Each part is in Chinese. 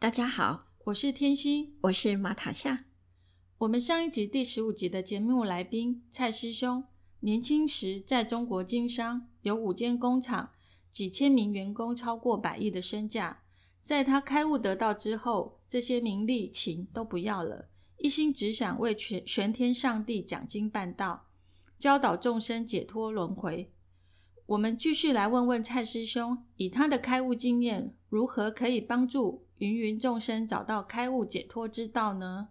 大家好，我是天心，我是马塔夏。我们上一集第十五集的节目来宾蔡师兄，年轻时在中国经商，有五间工厂，几千名员工，超过百亿的身价。在他开悟得道之后，这些名利情都不要了。一心只想为全玄天上帝讲经办道，教导众生解脱轮回。我们继续来问问蔡师兄，以他的开悟经验，如何可以帮助芸芸众生找到开悟解脱之道呢？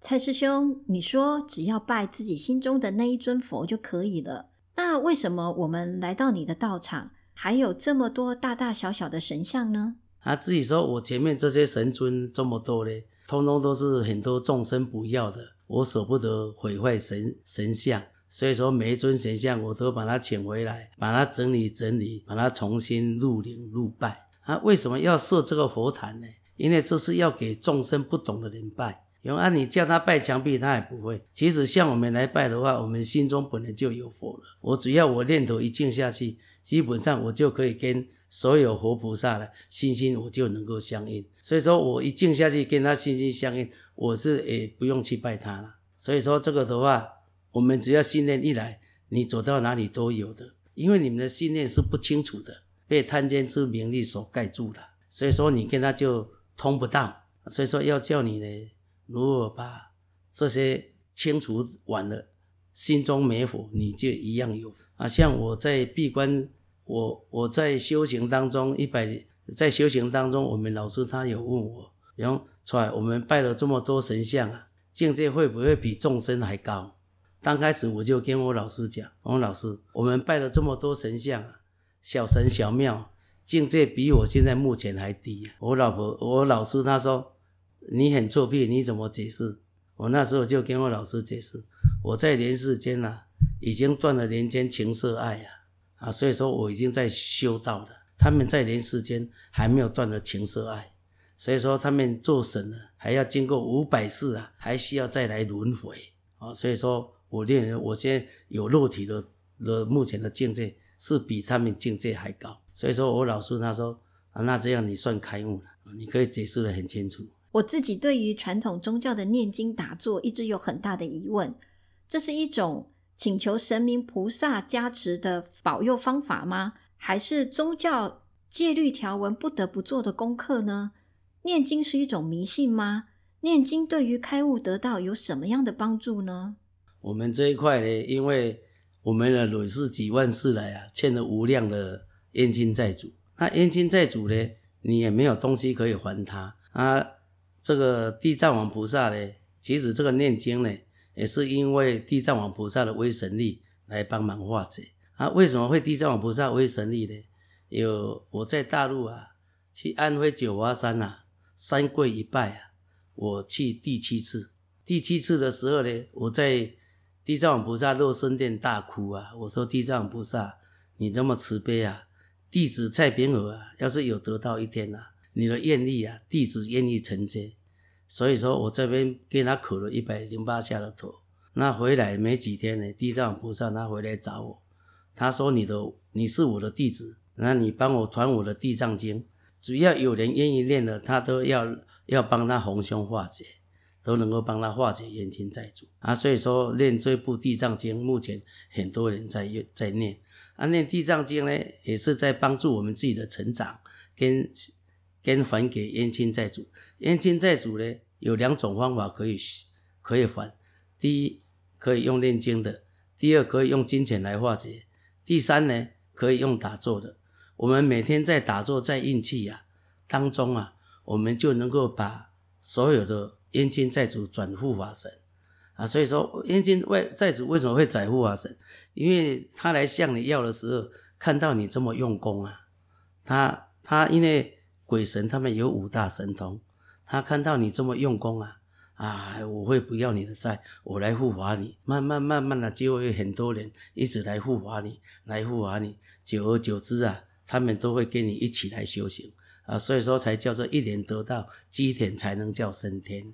蔡师兄，你说只要拜自己心中的那一尊佛就可以了，那为什么我们来到你的道场，还有这么多大大小小的神像呢？啊自己说：“我前面这些神尊这么多嘞，通通都是很多众生不要的，我舍不得毁坏神神像，所以说每一尊神像我都把它请回来，把它整理整理，把它重新入灵入拜。啊，为什么要设这个佛坛呢？因为这是要给众生不懂的人拜。因为啊，你叫他拜墙壁，他也不会。其实像我们来拜的话，我们心中本来就有佛了。我只要我念头一静下去，基本上我就可以跟。”所有活菩萨的心心，我就能够相应。所以说我一静下去跟他心心相应，我是也不用去拜他了。所以说这个的话，我们只要信念一来，你走到哪里都有的。因为你们的信念是不清楚的，被贪嗔痴名利所盖住了。所以说你跟他就通不到。所以说要叫你呢，如果把这些清除完了，心中没火，你就一样有啊。像我在闭关。我我在修行当中一百在修行当中，我们老师他有问我，然后出来我们拜了这么多神像啊，境界会不会比众生还高？刚开始我就跟我老师讲，我老师，我们拜了这么多神像，小神小庙，境界比我现在目前还低。我老婆我老师他说你很作弊，你怎么解释？我那时候就跟我老师解释，我在人世间呐，已经断了人间情色爱呀。啊，所以说我已经在修道了。他们在人世间还没有断了情色爱，所以说他们做神呢，还要经过五百世啊，还需要再来轮回啊。所以说我认为我现在有肉体的的目前的境界是比他们境界还高。所以说我老师他说啊，那这样你算开悟了，你可以解释的很清楚。我自己对于传统宗教的念经打坐一直有很大的疑问，这是一种。请求神明菩萨加持的保佑方法吗？还是宗教戒律条文不得不做的功课呢？念经是一种迷信吗？念经对于开悟得道有什么样的帮助呢？我们这一块呢，因为我们的累世几万世来啊，欠了无量的冤亲债主。那冤亲债主呢，你也没有东西可以还他啊。这个地藏王菩萨呢，其实这个念经呢。也是因为地藏王菩萨的威神力来帮忙化解啊？为什么会地藏王菩萨威神力呢？有我在大陆啊，去安徽九华山啊，三跪一拜啊，我去第七次，第七次的时候呢，我在地藏王菩萨肉身殿大哭啊，我说地藏王菩萨，你这么慈悲啊，弟子蔡平儿啊，要是有得到一天呐，你的愿力啊，弟子愿意承接。所以说我这边给他磕了一百零八下的头，那回来没几天呢，地藏王菩萨他回来找我，他说你的你是我的弟子，那你帮我传我的地藏经，只要有人愿意念了，他都要要帮他红凶化解，都能够帮他化解冤亲债主啊。所以说念这部地藏经，目前很多人在在念啊，念地藏经呢，也是在帮助我们自己的成长，跟跟还给冤亲债主。冤亲债主呢，有两种方法可以可以还。第一，可以用念经的；第二，可以用金钱来化解；第三呢，可以用打坐的。我们每天在打坐、在运气呀当中啊，我们就能够把所有的冤亲债主转护法神啊。所以说，冤亲为债主为什么会转护法神？因为他来向你要的时候，看到你这么用功啊，他他因为鬼神他们有五大神通，他看到你这么用功啊，啊，我会不要你的债，我来护法你，慢慢慢慢的就会很多人一直来护法你，来护法你，久而久之啊，他们都会跟你一起来修行啊，所以说才叫做一年得道，积田才能叫升天。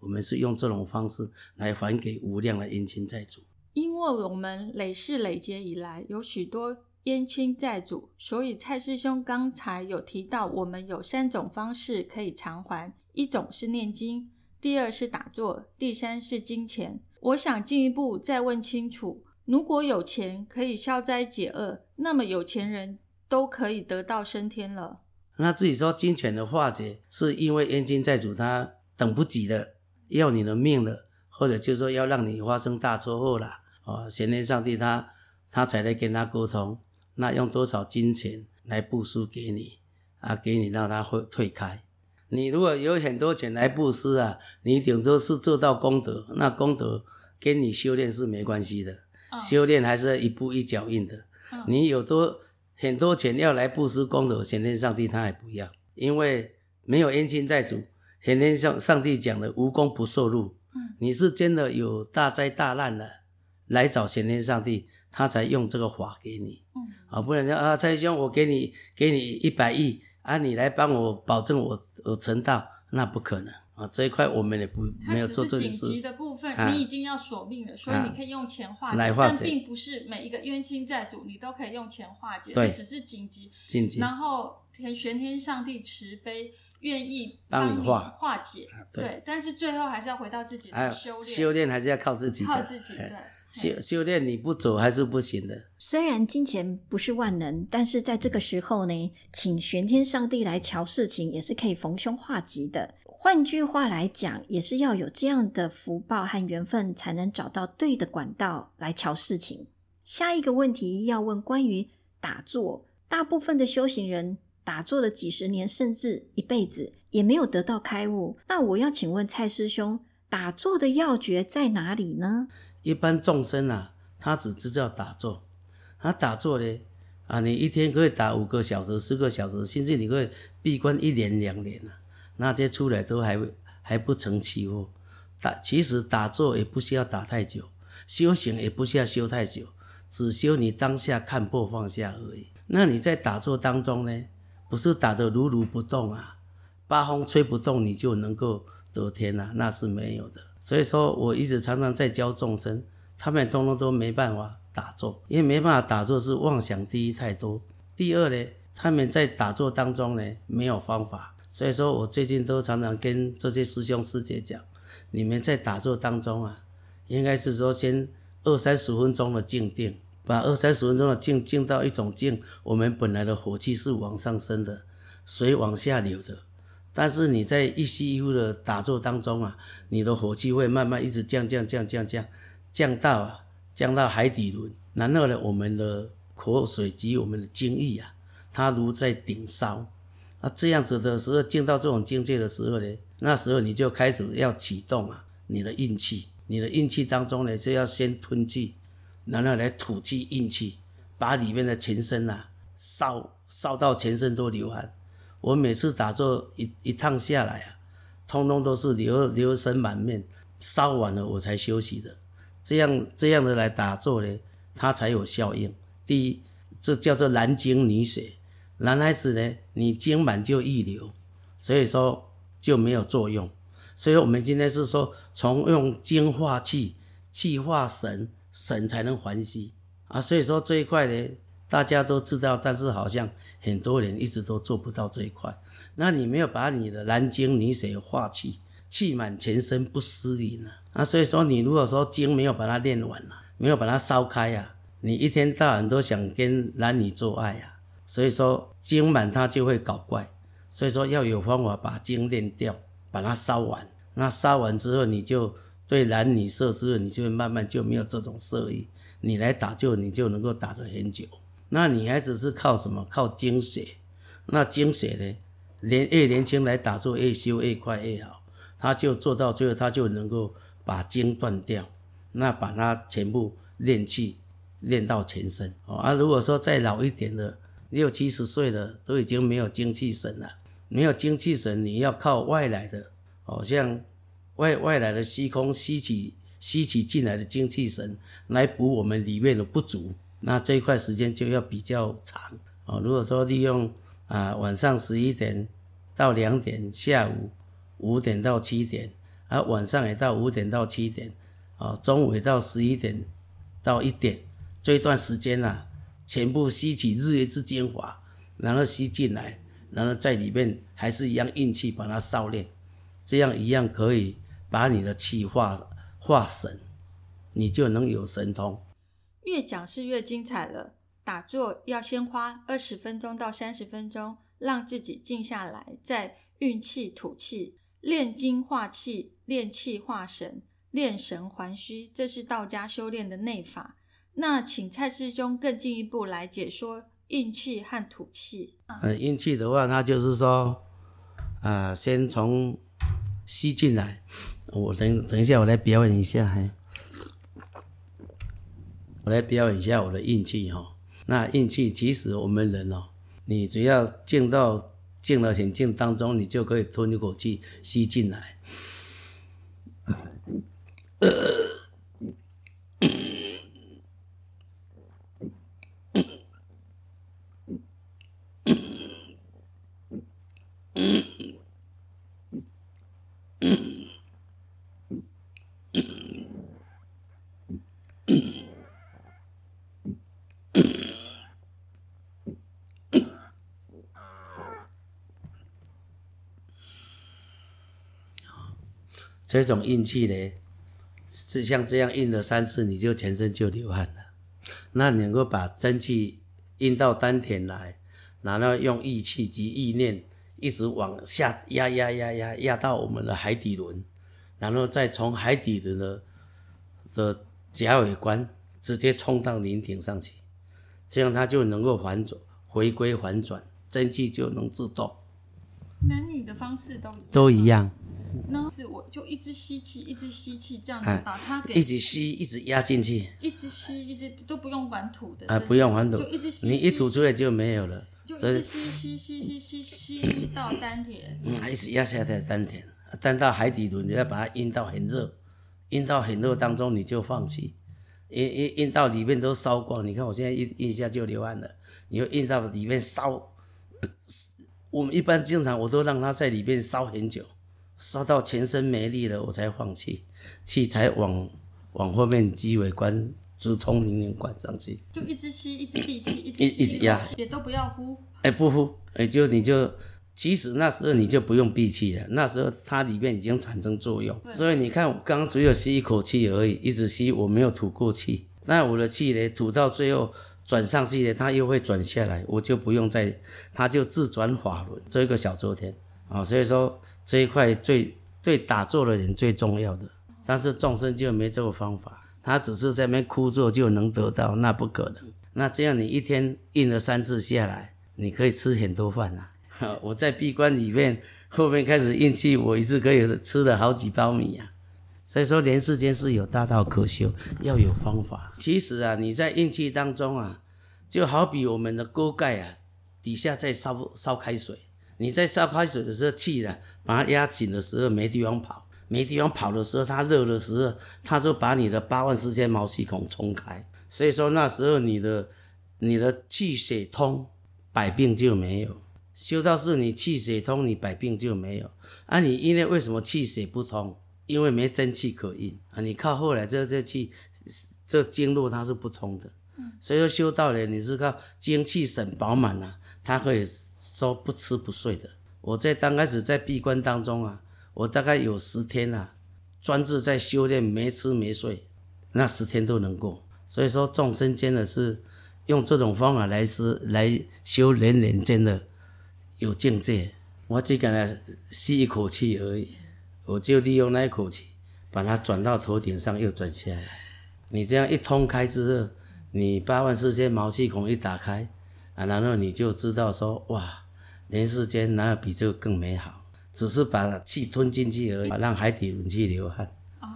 我们是用这种方式来还给无量的冤亲债主。因为我们累世累劫以来有许多冤亲债主，所以蔡师兄刚才有提到，我们有三种方式可以偿还：一种是念经，第二是打坐，第三是金钱。我想进一步再问清楚：如果有钱可以消灾解厄，那么有钱人都可以得到升天了。那自己说金钱的化解，是因为冤亲债主他等不及了。要你的命了，或者就是说要让你发生大车祸了，哦，玄天上帝他他才来跟他沟通，那用多少金钱来布施给你啊？给你让他会退开。你如果有很多钱来布施啊，你顶多是做到功德，那功德跟你修炼是没关系的，修炼还是一步一脚印的。你有多很多钱要来布施功德，玄天上帝他也不要，因为没有冤亲债主。天天上上帝讲的无功不受禄，你是真的有大灾大难了，来找玄天上帝，他才用这个法给你，啊，不然说啊，蔡兄，我给你给你一百亿啊，你来帮我保证我我成道，那不可能。啊，这一块我们也不没有做这件事。紧急的部分，你已经要索命了，所以你可以用钱化解，但并不是每一个冤亲债主你都可以用钱化解，对。只是紧急，紧急，然后天玄天上帝慈悲。愿意帮你化化解，对，但是最后还是要回到自己的修炼，修炼还是要靠自己，靠自己，对，修修炼你不走还是不行的。虽然金钱不是万能，但是在这个时候呢，请玄天上帝来瞧事情也是可以逢凶化吉的。换句话来讲，也是要有这样的福报和缘分，才能找到对的管道来瞧事情。下一个问题要问关于打坐，大部分的修行人。打坐了几十年，甚至一辈子也没有得到开悟。那我要请问蔡师兄，打坐的要诀在哪里呢？一般众生啊，他只知道打坐。他打坐呢，啊，你一天可以打五个小时、四个小时，甚至你可以闭关一年、两年啊，那些出来都还还不成气候。打其实打坐也不需要打太久，修行也不需要修太久，只修你当下看破放下而已。那你在打坐当中呢？不是打得如如不动啊，八风吹不动你就能够得天啊，那是没有的。所以说我一直常常在教众生，他们通通都没办法打坐，因为没办法打坐是妄想第一太多，第二呢，他们在打坐当中呢没有方法。所以说我最近都常常跟这些师兄师姐讲，你们在打坐当中啊，应该是说先二三十分钟的静定。把二三十分钟的静静到一种静，我们本来的火气是往上升的，水往下流的。但是你在一吸一呼的打坐当中啊，你的火气会慢慢一直降降降降降，降到啊降到海底轮。然后呢，我们的口水及我们的精液啊，它如在顶烧。啊，这样子的时候，进到这种境界的时候呢，那时候你就开始要启动啊，你的运气，你的运气当中呢，就要先吞气。然后来吐气运气，把里面的全身呐烧烧到全身都流汗。我每次打坐一一趟下来啊，通通都是流流神满面，烧完了我才休息的。这样这样的来打坐呢，它才有效应。第一，这叫做男精女血，男孩子呢，你精满就易流，所以说就没有作用。所以我们今天是说，从用精化气，气化神。神才能还息啊，所以说这一块呢，大家都知道，但是好像很多人一直都做不到这一块。那你没有把你的蓝精女水化气，气满全身不失灵啊。啊，所以说你如果说精没有把它练完了，没有把它烧开呀，你一天到晚都想跟男女做爱呀，所以说精满它就会搞怪。所以说要有方法把精练掉，把它烧完。那烧完之后你就。对男女色之后，你就会慢慢就没有这种色欲。你来打就你就能够打得很久。那女孩子是靠什么？靠精血。那精血呢？年越年轻来打坐越修越快越好。他就做到最后，他就能够把精断掉，那把它全部练气练到全身。哦，啊，如果说再老一点的，六七十岁的，都已经没有精气神了。没有精气神，你要靠外来的，好像外外来的虚空吸起吸起进来的精气神来补我们里面的不足。那这一块时间就要比较长哦。如果说利用啊晚上十一点到两点，下午五点到七点，啊晚上也到五点到七点，啊中午也到十一点到一点，这一段时间呐，全部吸取日月之精华，然后吸进来，然后在里面还是一样运气把它烧炼，这样一样可以把你的气化化神，你就能有神通。越讲是越精彩了。打坐要先花二十分钟到三十分钟，让自己静下来，再运气吐气，炼精化气，炼气化神，炼神还虚，这是道家修炼的内法。那请蔡师兄更进一步来解说运气和吐气。嗯，运气的话，它就是说，啊，先从吸进来。我等等一下，我来表演一下，嘿。我来表演一下我的运气哈。那运气其实我们人哦，你只要静到静了很静当中，你就可以吞一口气吸进来。这种运气呢，是像这样运了三次，你就全身就流汗了。那能够把真气运到丹田来，然后用意气及意念一直往下压压压压压到我们的海底轮，然后再从海底轮的的甲尾关直接冲到灵顶上去，这样它就能够反转回归反转，真气就能自动。男女的方式都都一样。那是我就一直吸气，一直吸气，这样子把它给一直吸，一直压进去，一直吸，一直都不用管吐的啊，不用管吐，就一直吸，你一吐出来就没有了，就一直吸吸吸吸吸吸到丹田，嗯，一直压下在丹田，丹到海底轮，你要把它阴到很热，阴到很热当中你就放弃，阴阴阴到里面都烧光，你看我现在一一下就流汗了，你又阴到里面烧，我们一般经常我都让它在里面烧很久。烧到全身没力了，我才放弃，气才往往后面鸡尾关直冲灵灵管上去。就一直吸，一直闭气，一直一直压，也都不要呼。哎，不呼，哎，就你就，其实那时候你就不用闭气了，那时候它里面已经产生作用。所以你看，我刚刚只有吸一口气而已，一直吸，我没有吐过气。那我的气呢，吐到最后转上去呢，它又会转下来，我就不用再，它就自转法轮，这个小周天啊，所以说。这一块最对打坐的人最重要的，但是众生就没这个方法，他只是在那边枯坐就能得到，那不可能。那这样你一天印了三次下来，你可以吃很多饭呐。我在闭关里面后面开始运气，我一次可以吃了好几包米呀。所以说，人世间是有大道可修，要有方法。其实啊，你在运气当中啊，就好比我们的锅盖啊，底下在烧烧开水。你在烧开水的时候，气的把它压紧的时候，没地方跑，没地方跑的时候，它热的时候，它就把你的八万四千毛细孔冲开。所以说那时候你的你的气血通，百病就没有。修道士，你气血通，你百病就没有。啊，你因为为什么气血不通？因为没真气可运啊。你靠后来这这气这经络它是不通的。所以说修道人你是靠精气神饱满啊，它可以。说不吃不睡的，我在刚开始在闭关当中啊，我大概有十天啊，专注在修炼，没吃没睡，那十天都能过。所以说众生间的是用这种方法来是来修人人间的有境界。我只跟他吸一口气而已，我就利用那一口气把它转到头顶上，又转下来。你这样一通开之后，你八万四千毛细孔一打开啊，然后你就知道说哇。人世间哪有比这个更美好？只是把气吞进去而已，让海底轮去流汗。哦，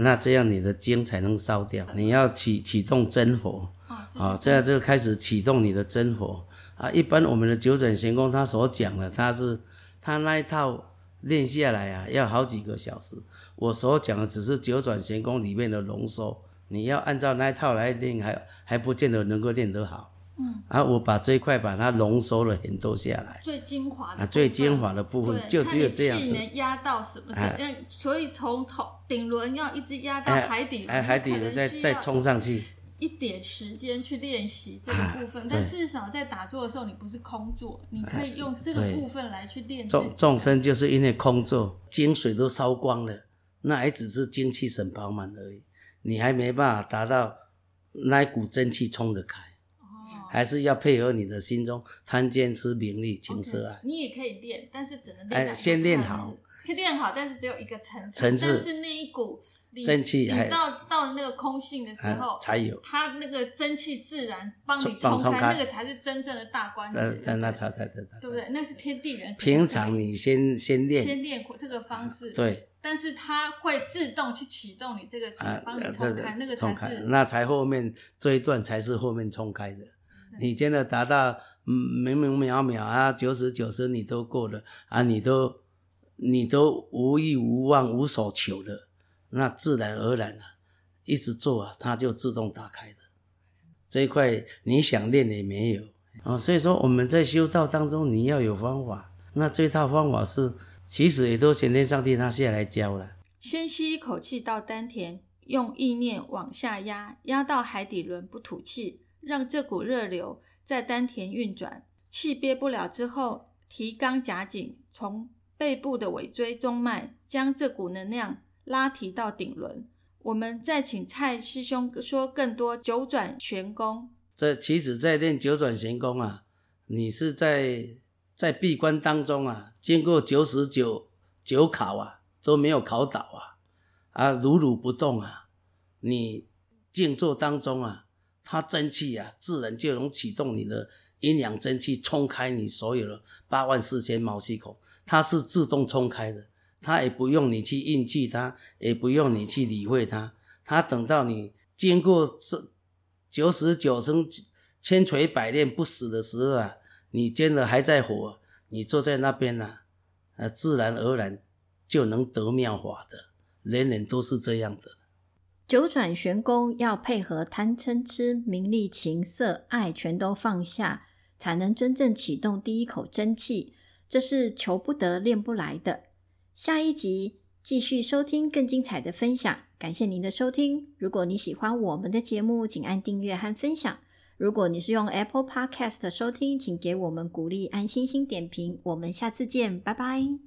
那这样你的精才能烧掉。你要启启动真火。哦，这样就开始启动你的真火，啊，一般我们的九转玄功他所讲的，他是他那一套练下来啊，要好几个小时。我所讲的只是九转玄功里面的浓缩，你要按照那一套来练，还还不见得能够练得好。嗯，啊，我把这一块把它浓缩了很多下来，最精华的啊，最精华的部分就只有这样子。能压到什么？嗯，所以从头顶轮要一直压到海底，哎，海底轮再再冲上去。一点时间去练习这个部分，但至少在打坐的时候，你不是空坐，你可以用这个部分来去练。众众生就是因为空坐，精水都烧光了，那还只是精气神饱满而已，你还没办法达到那一股真气冲得开。哦，还是要配合你的心中贪嗔痴名利情色爱。你也可以练，但是只能练哎先练好，可以练好，但是只有一个层次，但是那一股。真气，你到到了那个空性的时候，才有它那个真气自然帮你冲开，那个才是真正的大关节。在那才才才对不对？那是天地人。平常你先先练，先练这个方式。对。但是它会自动去启动你这个，帮你冲开，那个才是。那才后面这一段才是后面冲开的。你真的达到嗯明明秒秒啊，九十九十你都过了啊，你都你都无欲无望无所求了。那自然而然啊，一直做啊，它就自动打开的。这一块你想练也没有啊，所以说我们在修道当中，你要有方法。那这套方法是，其实也都先天上帝他下来教了。先吸一口气到丹田，用意念往下压，压到海底轮不吐气，让这股热流在丹田运转。气憋不了之后，提肛夹紧，从背部的尾椎中脉将这股能量。拉提到顶轮，我们再请蔡师兄说更多九转玄功。这其实，在练九转玄功啊，你是在在闭关当中啊，经过九十九九考啊，都没有考倒啊，啊，如如不动啊。你静坐当中啊，它真气啊，自然就能启动你的阴阳真气，冲开你所有的八万四千毛细孔，它是自动冲开的。它也不用你去应气，它也不用你去理会它，它等到你经过这九死九生、千锤百炼不死的时候啊，你真的还在火，你坐在那边呢，呃，自然而然就能得妙法的。人人都是这样的。九转玄功要配合贪嗔痴、名利情色爱全都放下，才能真正启动第一口真气。这是求不得、练不来的。下一集继续收听更精彩的分享，感谢您的收听。如果你喜欢我们的节目，请按订阅和分享。如果你是用 Apple Podcast 收听，请给我们鼓励，按星星点评。我们下次见，拜拜。